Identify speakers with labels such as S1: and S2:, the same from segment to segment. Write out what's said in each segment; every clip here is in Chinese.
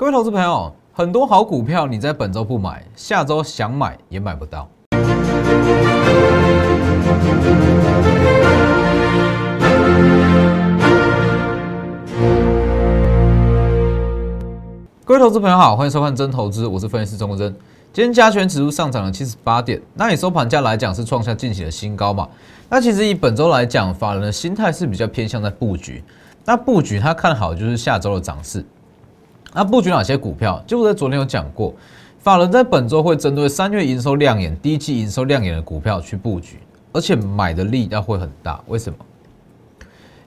S1: 各位投资朋友，很多好股票你在本周不买，下周想买也买不到。各位投资朋友好，欢迎收看真投资，我是分析师钟国珍。今天加权指数上涨了七十八点，那以收盘价来讲是创下近期的新高嘛？那其实以本周来讲，法人的心态是比较偏向在布局。那布局他看好就是下周的涨势。那布局哪些股票？就我在昨天有讲过，法人在本周会针对三月营收亮眼、第一季营收亮眼的股票去布局，而且买的力道会很大。为什么？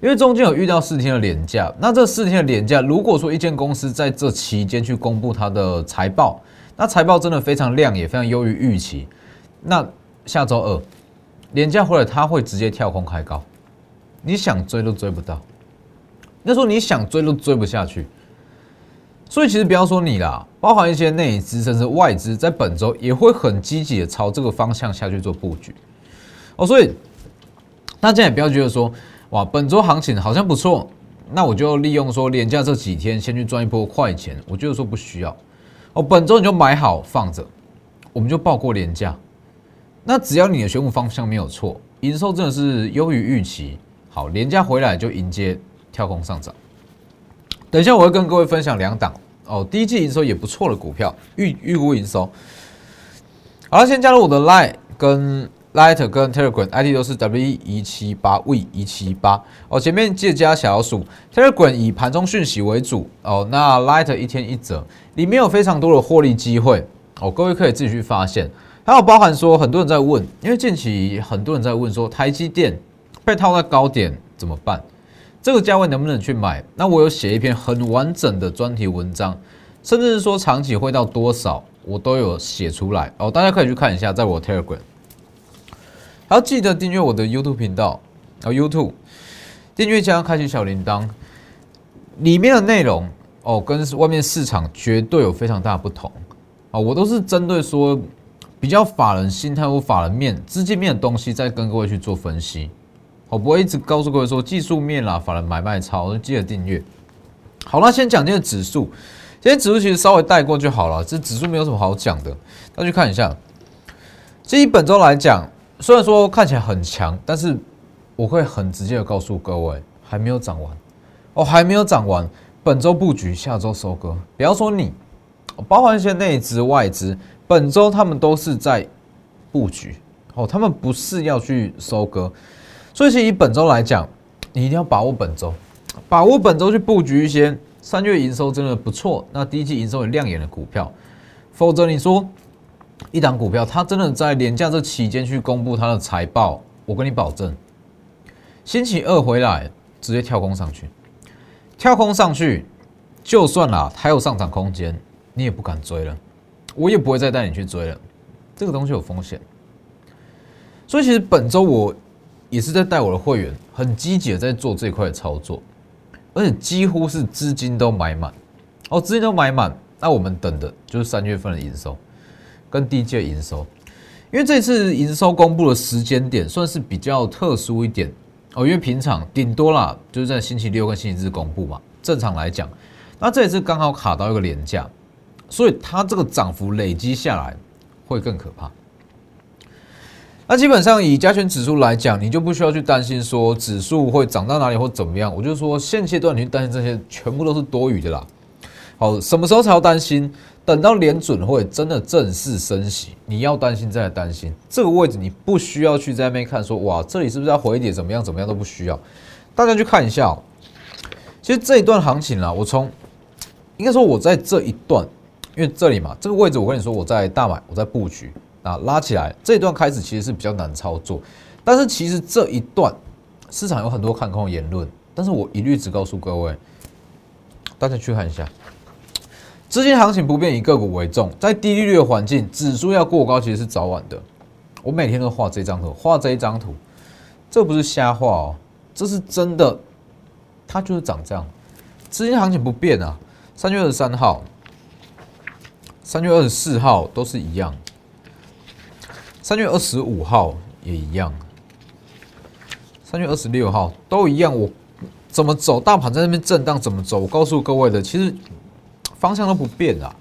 S1: 因为中间有遇到四天的廉价，那这四天的廉价，如果说一间公司在这期间去公布它的财报，那财报真的非常亮，也非常优于预期，那下周二廉价回来，它会直接跳空开高，你想追都追不到。那时候你想追都追不下去。所以其实不要说你啦，包含一些内资甚至外资，在本周也会很积极的朝这个方向下去做布局哦。所以大家也不要觉得说，哇，本周行情好像不错，那我就利用说廉价这几天先去赚一波快钱。我觉得说不需要哦，本周你就买好放着，我们就报过廉价。那只要你的选股方向没有错，营收真的是优于预期，好，廉价回来就迎接跳空上涨。等一下我会跟各位分享两档。哦，第一季营收也不错的股票，预预估营收。好了，先加入我的 Line 跟 Light 跟 Telegram ID 都是 W 一七八 V 一七八哦。前面记得加小数 Telegram 以盘中讯息为主哦。那 Light 一天一折，里面有非常多的获利机会哦。各位可以自己去发现。还有包含说，很多人在问，因为近期很多人在问说，台积电被套在高点怎么办？这个价位能不能去买？那我有写一篇很完整的专题文章，甚至是说长期会到多少，我都有写出来哦。大家可以去看一下，在我 Telegram，还要记得订阅我的 YouTube 频道哦。YouTube 订阅加开启小铃铛，里面的内容哦，跟外面市场绝对有非常大的不同哦。我都是针对说比较法人心态或法人面、资金面的东西，在跟各位去做分析。我不会一直告诉各位说技术面啦，法人买卖超，记得订阅。好，那先讲这个指数，今天指数其实稍微带过就好了，这指数没有什么好讲的，大家去看一下。这一本周来讲，虽然说看起来很强，但是我会很直接的告诉各位，还没有涨完哦，还没有涨完。本周布局，下周收割。比方说你，包含一些内资外资，本周他们都是在布局哦，他们不是要去收割。所以其实，以本周来讲，你一定要把握本周，把握本周去布局一些三月营收真的不错，那第一季营收有亮眼的股票。否则，你说一档股票它真的在廉价这期间去公布它的财报，我跟你保证，星期二回来直接跳空上去，跳空上去，就算啦还有上涨空间，你也不敢追了，我也不会再带你去追了，这个东西有风险。所以，其实本周我。也是在带我的会员很积极的在做这块的操作，而且几乎是资金都买满哦，资金都买满。那我们等的就是三月份的营收跟第一季营收，因为这次营收公布的时间点算是比较特殊一点哦，因为平常顶多啦就是在星期六跟星期日公布嘛。正常来讲，那这一次刚好卡到一个廉价，所以它这个涨幅累积下来会更可怕。那基本上以加权指数来讲，你就不需要去担心说指数会涨到哪里或怎么样。我就说现阶段你去担心这些，全部都是多余的啦。好，什么时候才要担心？等到联准会真的正式升息，你要担心再担心。这个位置你不需要去在那边看说哇，这里是不是要回一点？怎么样？怎么样都不需要。大家去看一下，其实这一段行情啦，我从应该说我在这一段，因为这里嘛，这个位置我跟你说我在大买，我在布局。啊，拉起来这一段开始其实是比较难操作，但是其实这一段市场有很多看空言论，但是我一律只告诉各位，大家去看一下，资金行情不变，以个股为重，在低利率的环境，指数要过高其实是早晚的。我每天都画这张图，画这一张图，这不是瞎画哦，这是真的，它就是长这样，资金行情不变啊。三月二十三号、三月二十四号都是一样。三月二十五号也一样，三月二十六号都一样。我怎么走？大盘在那边震荡，怎么走？我告诉各位的，其实方向都不变啊。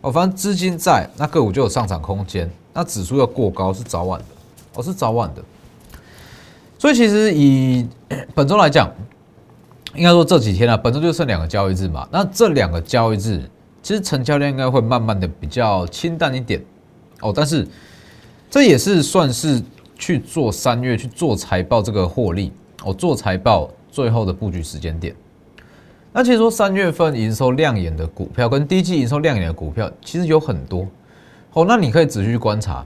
S1: 哦，反正资金在，那个股就有上涨空间。那指数要过高是早晚的，哦是早晚的。所以其实以 本周来讲，应该说这几天啊，本周就剩两个交易日嘛。那这两个交易日，其实成交量应该会慢慢的比较清淡一点。哦，但是这也是算是去做三月去做财报这个获利，哦做财报最后的布局时间点。那其实说三月份营收亮眼的股票跟第一季营收亮眼的股票，其实有很多。哦，那你可以仔细观察。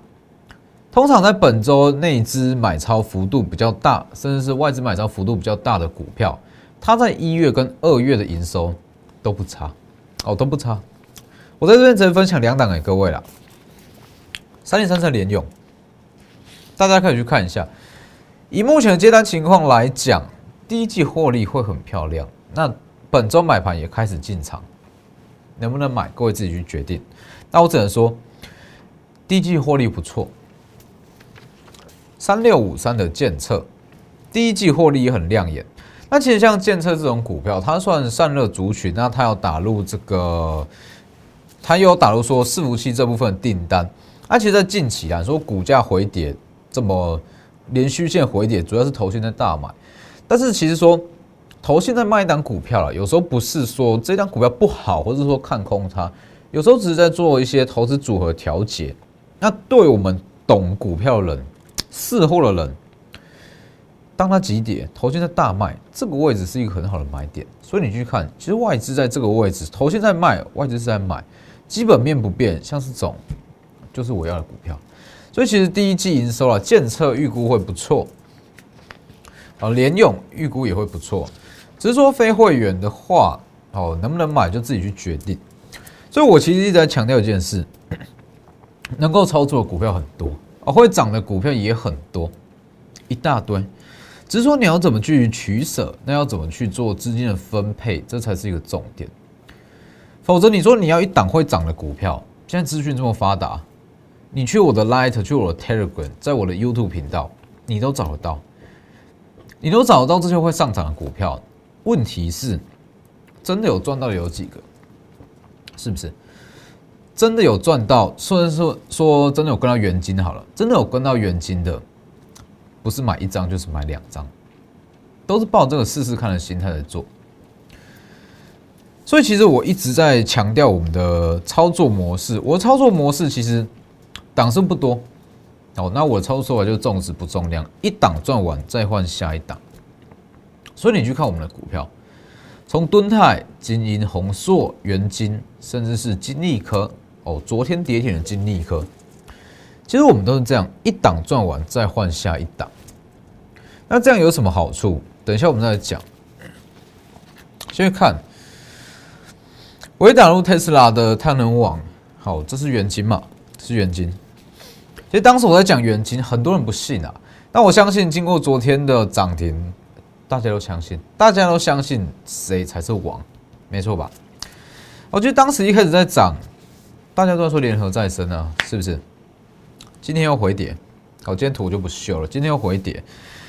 S1: 通常在本周内资买超幅度比较大，甚至是外资买超幅度比较大的股票，它在一月跟二月的营收都不差，哦都不差。我在这边只能分享两档给各位了。三零三三连用，大家可以去看一下。以目前的接单情况来讲，第一季获利会很漂亮。那本周买盘也开始进场，能不能买？各位自己去决定。那我只能说，第一季获利不错。三六五三的建测，第一季获利也很亮眼。那其实像建测这种股票，它算散热族群，那它要打入这个，它又有打入说伺服器这部分订单。那其实，在近期啊，说股价回跌这么连续线回跌，主要是头先在大买。但是其实说。投现在卖一档股票了，有时候不是说这档股票不好，或者说看空它，有时候只是在做一些投资组合调节。那对我们懂股票的人、事后的人，当它急跌，投现在大卖，这个位置是一个很好的买点。所以你去看，其实外资在这个位置，投现在卖，外资是在买，基本面不变，像是这种，就是我要的股票。所以其实第一季营收啊，建测预估会不错，啊，联用预估也会不错。只是说非会员的话，哦，能不能买就自己去决定。所以我其实一直在强调一件事：能够操作的股票很多，哦，会涨的股票也很多，一大堆。只是说你要怎么去取舍，那要怎么去做资金的分配，这才是一个重点。否则你说你要一档会涨的股票，现在资讯这么发达，你去我的 Light，去我的 Telegram，在我的 YouTube 频道，你都找得到，你都找得到这些会上涨的股票。问题是，真的有赚到的有几个？是不是？真的有赚到？虽然说说，真的有跟到原金好了，真的有跟到原金的，不是买一张就是买两张，都是抱这个试试看的心态在做。所以其实我一直在强调我们的操作模式。我的操作模式其实档数不多哦，那我操作就重质不重量，一档赚完再换下一档。所以你去看我们的股票，从敦泰、金银、宏硕、元金，甚至是金利科哦，昨天跌停的金利科，其实我们都是这样，一档赚完再换下一档。那这样有什么好处？等一下我们再讲。先看，我打入特斯拉的太能网，好，这是元金嘛？是元金。其实当时我在讲元金，很多人不信啊，但我相信经过昨天的涨停。大家都相信，大家都相信谁才是王，没错吧？我觉得当时一开始在涨，大家都在说联合再生啊，是不是？今天又回跌，好，今天图就不秀了。今天又回跌，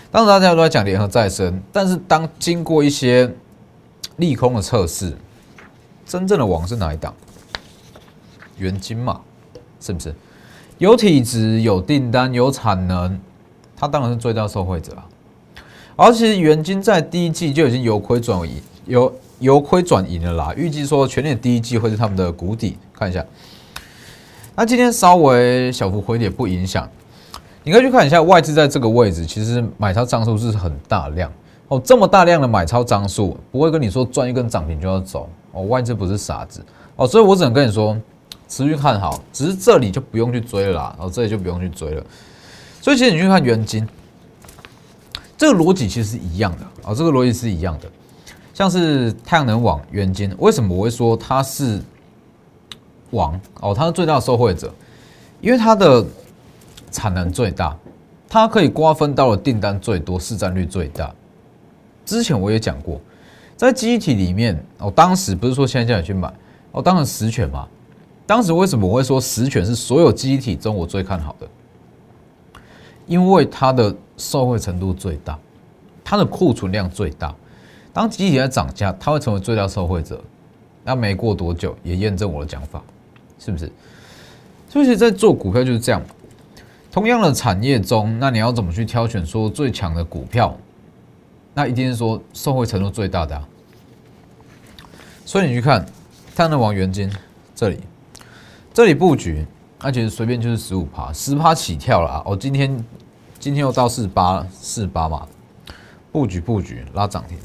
S1: 当时大家都在讲联合再生，但是当经过一些利空的测试，真正的王是哪一档？元金嘛，是不是？有体质、有订单、有产能，它当然是最大受惠者啊。而其实元金在第一季就已经由亏转盈，由由亏转盈了啦。预计说全年第一季会是他们的谷底，看一下。那今天稍微小幅回跌不影响，你可以去看一下外资在这个位置，其实买超张数是很大量哦。这么大量的买超张数，不会跟你说赚一根涨停就要走哦。外资不是傻子哦，所以我只能跟你说持续看好，只是这里就不用去追了啦，哦，这里就不用去追了。所以其实你去看元金。这个逻辑其实是一样的啊，这个逻辑是一样的。像是太阳能网元金，为什么我会说它是王哦？它是最大的受惠者，因为它的产能最大，它可以瓜分到的订单最多，市占率最大。之前我也讲过，在机体里面哦，当时不是说现在叫你去买哦，当然实权嘛。当时为什么我会说实权是所有机体中我最看好的？因为它的受惠程度最大，它的库存量最大。当集体在涨价，它会成为最大受惠者。那没过多久也验证我的讲法，是不是？所以，在做股票就是这样。同样的产业中，那你要怎么去挑选说最强的股票？那一定是说受惠程度最大的啊。所以你去看，看的王元金这里，这里布局，而且随便就是十五趴，十趴起跳了。哦，今天今天又到四八四八嘛，布局布局拉涨停。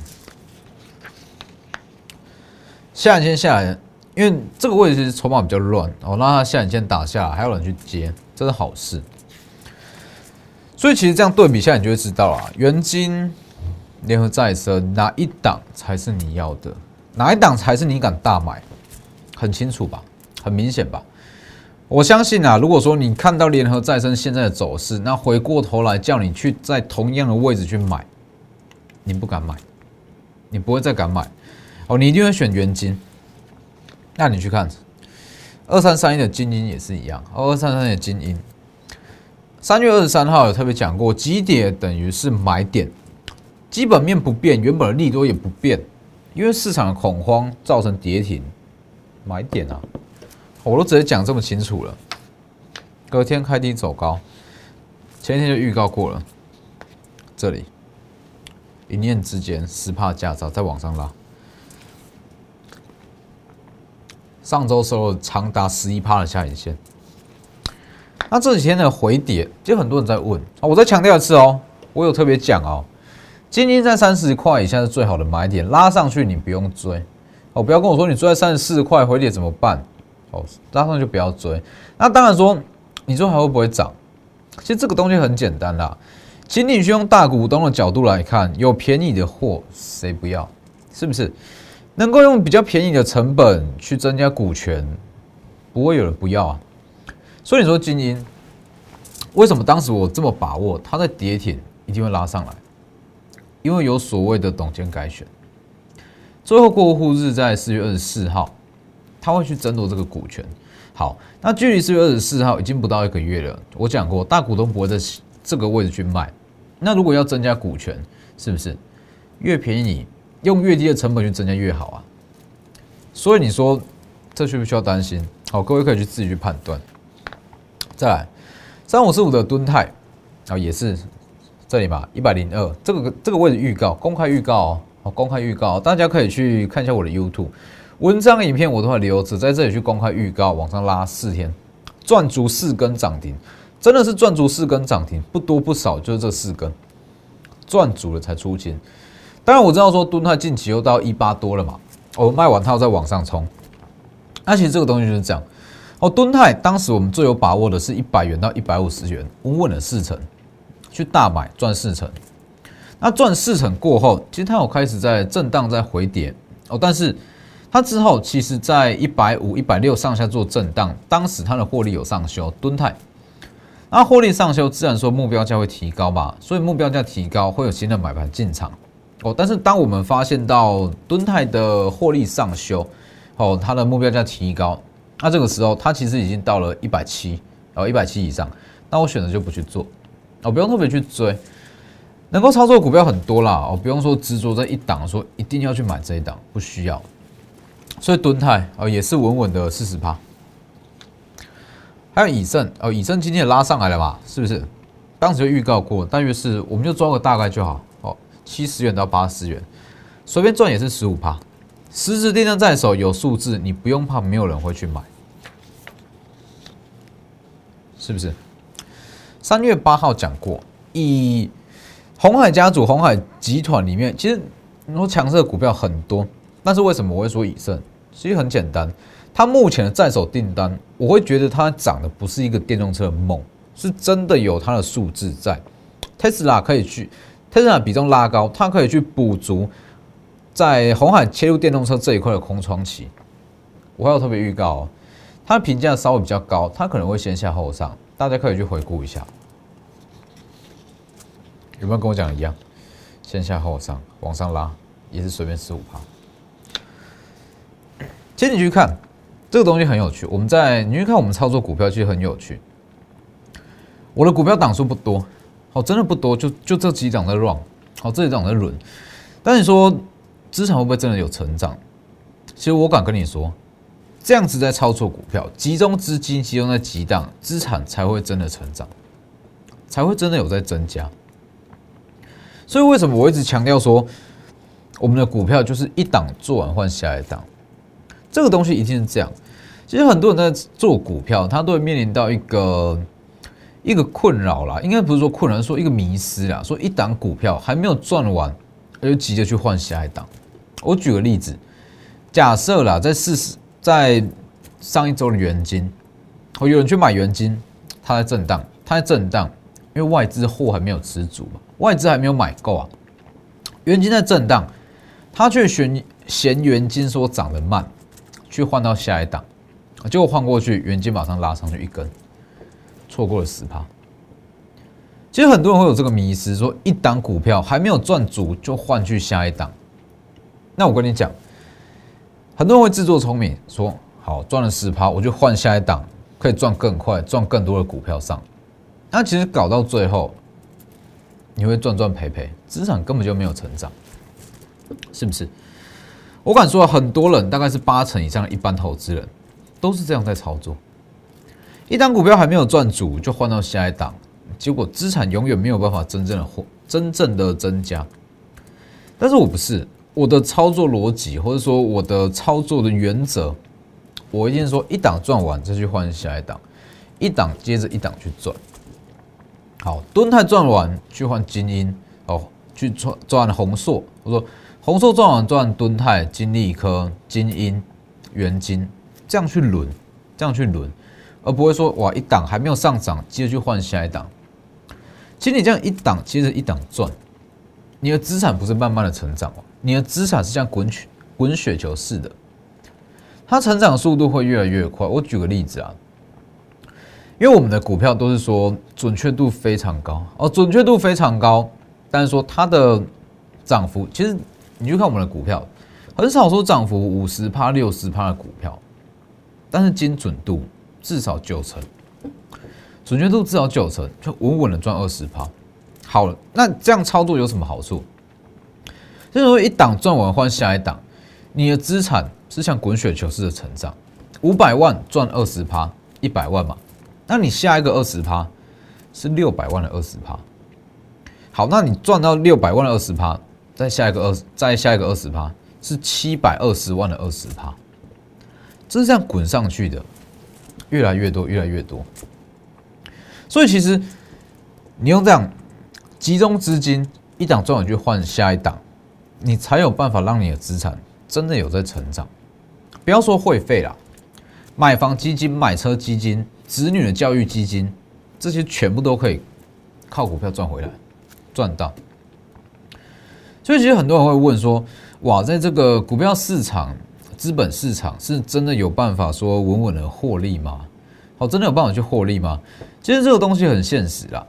S1: 下影线下来，因为这个位置筹码比较乱，哦，让它下影线打下来，还有人去接，这是好事。所以其实这样对比下，你就会知道了，元金、联合再生哪一档才是你要的，哪一档才是你敢大买，很清楚吧，很明显吧。我相信啊，如果说你看到联合再生现在的走势，那回过头来叫你去在同样的位置去买，你不敢买，你不会再敢买。哦，你一定会选元金，那你去看二三三一的精英也是一样，二三三一的精英，三月二十三号有特别讲过，基点等于是买点，基本面不变，原本的利多也不变，因为市场的恐慌造成跌停，买点啊，我都直接讲这么清楚了，隔天开低走高，前一天就预告过了，这里一念之间十帕驾照再往上拉。上周收了长达十一趴的下影线，那这几天的回跌，其实很多人在问啊，我再强调一次哦，我有特别讲哦，今天在三十块以下是最好的买点，拉上去你不用追。哦，不要跟我说你追在三十四块回跌怎么办？哦，拉上就不要追。那当然说，你说还会不会涨？其实这个东西很简单啦，请你去用大股东的角度来看，有便宜的货谁不要？是不是？能够用比较便宜的成本去增加股权，不会有人不要啊。所以你说精英为什么当时我这么把握它在跌停一定会拉上来？因为有所谓的董监改选，最后过户日在四月二十四号，他会去争夺这个股权。好，那距离四月二十四号已经不到一个月了。我讲过，大股东不会在这个位置去卖。那如果要增加股权，是不是越便宜？用越低的成本去增加越好啊，所以你说这需不需要担心？好，各位可以去自己去判断。再来，三五四五的吨泰啊，也是这里吧，一百零二，这个这个位置预告，公开预告哦，公开预告，大家可以去看一下我的 YouTube 文章、影片，我都会留着在这里去公开预告，往上拉四天，赚足四根涨停，真的是赚足四根涨停，不多不少，就是这四根赚足了才出金。当然我知道说敦泰近期又到一八多了嘛，我卖完套再往上冲，那其实这个东西就是这样。哦，敦泰当时我们最有把握的是一百元到一百五十元，稳稳的四成，去大买赚四成。那赚四成过后，其实它有开始在震荡在回跌哦，但是它之后其实在一百五、一百六上下做震荡，当时它的获利有上修，敦泰，那获利上修，自然说目标价会提高嘛，所以目标价提高会有新的买盘进场。哦，但是当我们发现到敦泰的获利上修，哦，它的目标价提高，那这个时候它其实已经到了一百七，哦，一百七以上，那我选择就不去做，哦，不用特别去追，能够操作股票很多啦，哦，不用说执着在一档，说一定要去买这一档，不需要。所以敦泰哦也是稳稳的四十趴，还有以盛哦，以盛今天也拉上来了嘛，是不是？当时就预告过，大约是我们就抓个大概就好哦。七十元到八十元，随便赚也是十五趴。实质订单在手，有数字，你不用怕，没有人会去买，是不是？三月八号讲过，以红海家族、红海集团里面，其实你说强势的股票很多，但是为什么我会说以盛？其实很简单，它目前的在手订单，我会觉得它涨的不是一个电动车的梦，是真的有它的数字在。特斯拉可以去。特斯拉比重拉高，它可以去补足在红海切入电动车这一块的空窗期。我还有特别预告哦，它的评价稍微比较高，它可能会先下后上，大家可以去回顾一下，有没有跟我讲一样？先下后上，往上拉也是随便十五趴。接你去看这个东西很有趣，我们在你去看我们操作股票其实很有趣。我的股票档数不多。哦，真的不多，就就这几档在 run，好，这几档在轮。但你说资产会不会真的有成长？其实我敢跟你说，这样子在操作股票，集中资金，集中在几档，资产才会真的成长，才会真的有在增加。所以为什么我一直强调说，我们的股票就是一档做完换下一档，这个东西一定是这样。其实很多人在做股票，他都会面临到一个一个困扰啦，应该不是说困扰，说一个迷失啦。说一档股票还没有赚完，他就急着去换下一档。我举个例子，假设啦，在四十在上一周的元金，有人去买元金，它在震荡，它在震荡，因为外资货还没有吃足嘛，外资还没有买够啊。元金在震荡，他却嫌嫌元金说涨得慢，去换到下一档。结果换过去，原金马上拉上去一根，错过了十趴。其实很多人会有这个迷失，说一档股票还没有赚足就换去下一档。那我跟你讲，很多人会自作聪明，说好赚了十趴，我就换下一档，可以赚更快，赚更多的股票上。那其实搞到最后，你会赚赚赔赔，资产根本就没有成长，是不是？我敢说，很多人大概是八成以上的一般投资人。都是这样在操作，一档股票还没有赚足就换到下一档，结果资产永远没有办法真正的获真正的增加。但是我不是我的操作逻辑，或者说我的操作的原则，我一定说一档赚完再去换下一档，一档接着一档去赚。好，敦泰赚完去换精英，哦，去赚赚红硕，我说红硕赚完赚敦泰、金利科、精英、元金。这样去轮，这样去轮，而不会说哇一档还没有上涨，接着去换下一档。其实你这样一档接着一档赚，你的资产不是慢慢的成长哦，你的资产是像滚雪滚雪球似的，它成长速度会越来越快。我举个例子啊，因为我们的股票都是说准确度非常高哦，准确度非常高，但是说它的涨幅，其实你去看我们的股票，很少说涨幅五十趴、六十趴的股票。但是精准度至少九成，准确度至少九成，就稳稳的赚二十趴。好了，那这样操作有什么好处？就是说一档赚完换下一档，你的资产是像滚雪球似的成长。五百万赚二十趴，一百万嘛。那你下一个二十趴是六百万的二十趴。好，那你赚到六百万的二十趴，再下一个二十，再下一个二十趴是七百二十万的二十趴。这是这样滚上去的，越来越多，越来越多。所以其实你用这样集中资金，一档赚完去换下一档，你才有办法让你的资产真的有在成长。不要说会费啦，买房基金、买车基金、子女的教育基金，这些全部都可以靠股票赚回来，赚到。所以其实很多人会问说：哇，在这个股票市场。资本市场是真的有办法说稳稳的获利吗？好，真的有办法去获利吗？其实这个东西很现实啦。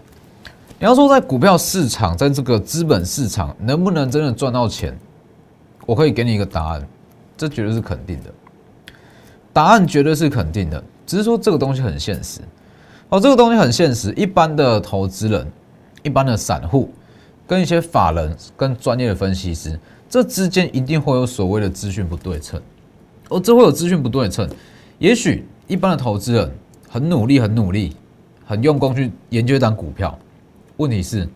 S1: 你要说在股票市场，在这个资本市场能不能真的赚到钱？我可以给你一个答案，这绝对是肯定的。答案绝对是肯定的，只是说这个东西很现实。哦，这个东西很现实。一般的投资人、一般的散户，跟一些法人、跟专业的分析师，这之间一定会有所谓的资讯不对称。哦，这会有资讯不对称。也许一般的投资人很努力、很努力、很用功去研究一档股票，问题是，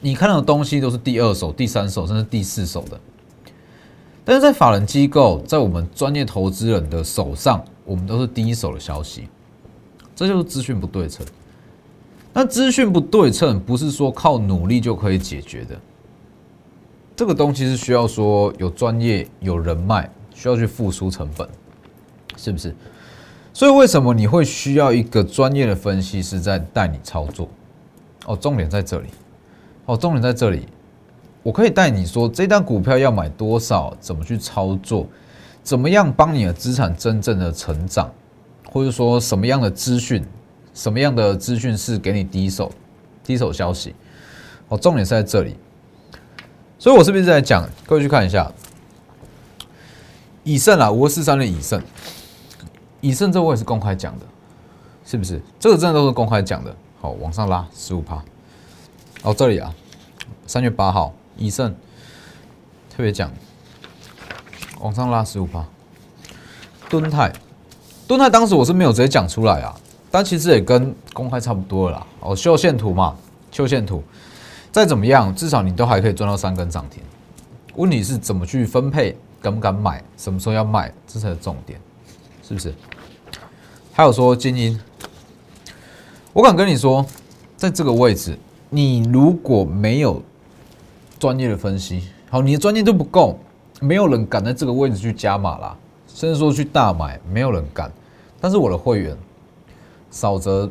S1: 你看到的东西都是第二手、第三手，甚至第四手的。但是在法人机构，在我们专业投资人的手上，我们都是第一手的消息。这就是资讯不对称。那资讯不对称，不是说靠努力就可以解决的。这个东西是需要说有专业、有人脉。需要去付出成本，是不是？所以为什么你会需要一个专业的分析师在带你操作？哦，重点在这里。哦，重点在这里。我可以带你说，这单股票要买多少，怎么去操作，怎么样帮你的资产真正的成长，或者说什么样的资讯，什么样的资讯是给你第一手、第一手消息？哦，重点是在这里。所以我是不是在讲？各位去看一下。以盛啊，五二四三的以盛，以盛这我也是公开讲的，是不是？这个真的都是公开讲的。好，往上拉十五趴。哦，这里啊，三月八号，以盛特别讲，往上拉十五趴。敦泰，敦泰当时我是没有直接讲出来啊，但其实也跟公开差不多了啦。哦，秀线图嘛，秀线图，再怎么样，至少你都还可以赚到三根涨停。问题是怎么去分配，敢不敢买，什么时候要卖，这才是重点，是不是？还有说精英，我敢跟你说，在这个位置，你如果没有专业的分析，好，你的专业度不够，没有人敢在这个位置去加码啦，甚至说去大买，没有人敢。但是我的会员，少则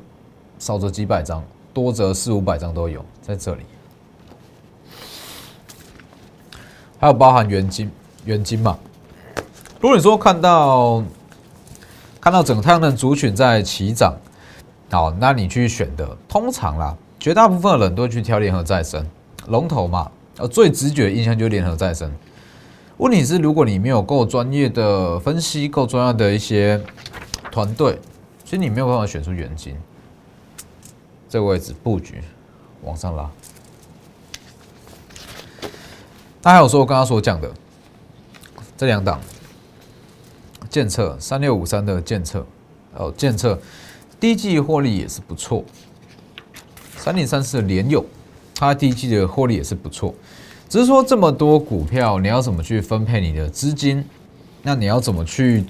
S1: 少则几百张，多则四五百张都有在这里。还有包含原金，原金嘛。如果你说看到看到整个太阳能族群在齐涨，好，那你去选的，通常啦，绝大部分的人都会去挑联合再生龙头嘛。呃，最直觉的印象就联合再生。问题是，如果你没有够专业的分析，够专业的一些团队，其实你没有办法选出原金这个位置布局往上拉。那还有说，我刚刚所讲的这两档建测三六五三的建测，哦，建测第一季获利也是不错。三零三四的联友，它第一季的获利也是不错。只是说这么多股票，你要怎么去分配你的资金？那你要怎么去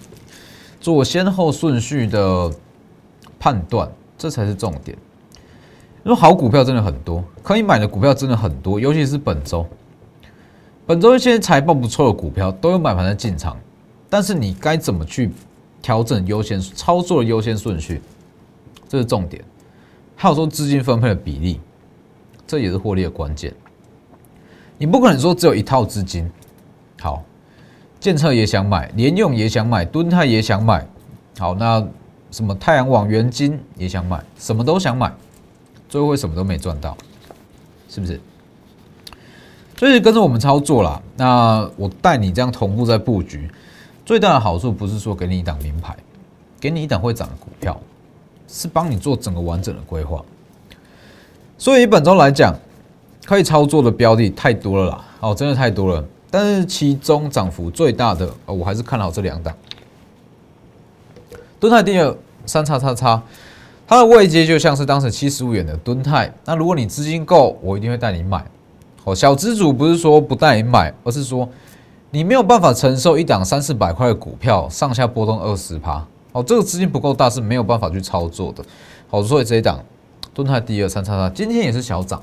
S1: 做先后顺序的判断？这才是重点。因为好股票真的很多，可以买的股票真的很多，尤其是本周。本周一些财报不错的股票都有买盘在进场，但是你该怎么去调整优先操作的优先顺序，这是重点。还有说资金分配的比例，这也是获利的关键。你不可能说只有一套资金，好，建策也想买，联用也想买，敦泰也想买，好，那什么太阳网、元金也想买，什么都想买，最后会什么都没赚到，是不是？所以跟着我们操作啦。那我带你这样同步在布局，最大的好处不是说给你一档名牌，给你一档会涨的股票，是帮你做整个完整的规划。所以本周来讲，可以操作的标的太多了啦，哦，真的太多了。但是其中涨幅最大的，我还是看好这两档。敦泰第二三叉叉叉，它的位阶就像是当时七十五元的敦泰。那如果你资金够，我一定会带你买。哦，小资主不是说不带你买，而是说你没有办法承受一档三四百块的股票上下波动二十趴。哦，这个资金不够大是没有办法去操作的。好，所以这一档蹲泰第二三叉叉今天也是小涨。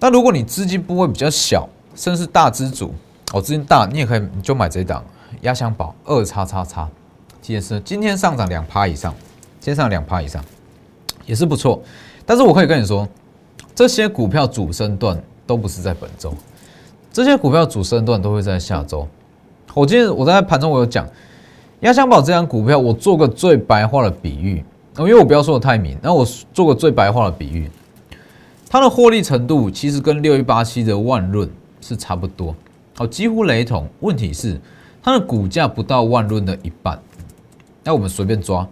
S1: 那如果你资金部位比较小，甚至大资主，哦，资金大，你也可以你就买这一档压箱宝二叉叉叉，也是今天上涨两趴以上，今天上两趴以上也是不错。但是我可以跟你说。这些股票主升段都不是在本周，这些股票主升段都会在下周。我今天我在盘中我有讲，压箱宝这张股票，我做个最白话的比喻，因为我不要说的太明，那我做个最白话的比喻，它的获利程度其实跟六一八七的万润是差不多，哦，几乎雷同。问题是它的股价不到万润的一半，那我们随便抓，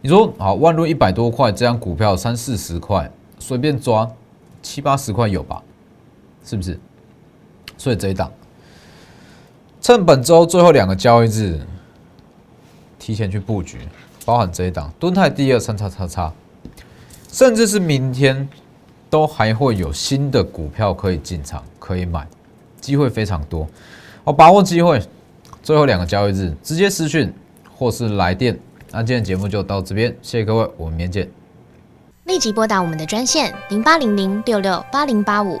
S1: 你说好万润一百多块，这张股票三四十块，随便抓。七八十块有吧，是不是？所以这一档，趁本周最后两个交易日，提前去布局，包含这一档。敦泰第二三叉叉叉，甚至是明天都还会有新的股票可以进场，可以买，机会非常多，我把握机会，最后两个交易日直接私讯或是来电。那今天节目就到这边，谢谢各位，我们明天见。
S2: 立即拨打我们的专线零八零零六六八零八五